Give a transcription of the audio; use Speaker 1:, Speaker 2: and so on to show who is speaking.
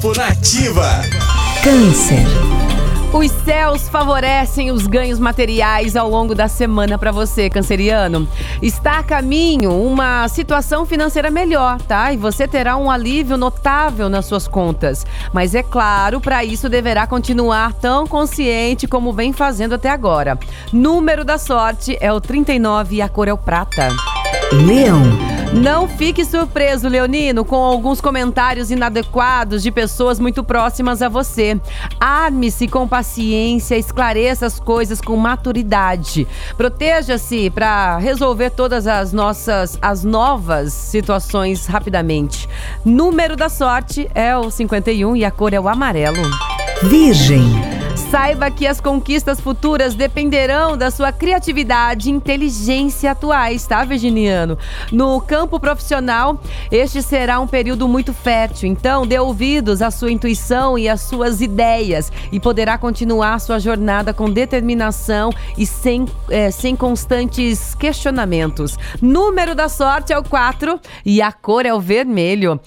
Speaker 1: horóscopo nativa.
Speaker 2: Câncer.
Speaker 3: Os céus favorecem os ganhos materiais ao longo da semana para você, canceriano. Está a caminho uma situação financeira melhor, tá? E você terá um alívio notável nas suas contas. Mas é claro, para isso deverá continuar tão consciente como vem fazendo até agora. Número da sorte é o 39 e a cor é o prata.
Speaker 2: Leão.
Speaker 3: Não fique surpreso, Leonino, com alguns comentários inadequados de pessoas muito próximas a você. Arme-se com paciência, esclareça as coisas com maturidade. Proteja-se para resolver todas as nossas as novas situações rapidamente. Número da sorte é o 51 e a cor é o amarelo.
Speaker 2: Virgem.
Speaker 3: Saiba que as conquistas futuras dependerão da sua criatividade e inteligência atuais, tá, Virginiano? No campo profissional, este será um período muito fértil, então dê ouvidos à sua intuição e às suas ideias e poderá continuar sua jornada com determinação e sem, é, sem constantes questionamentos. Número da sorte é o 4 e a cor é o vermelho.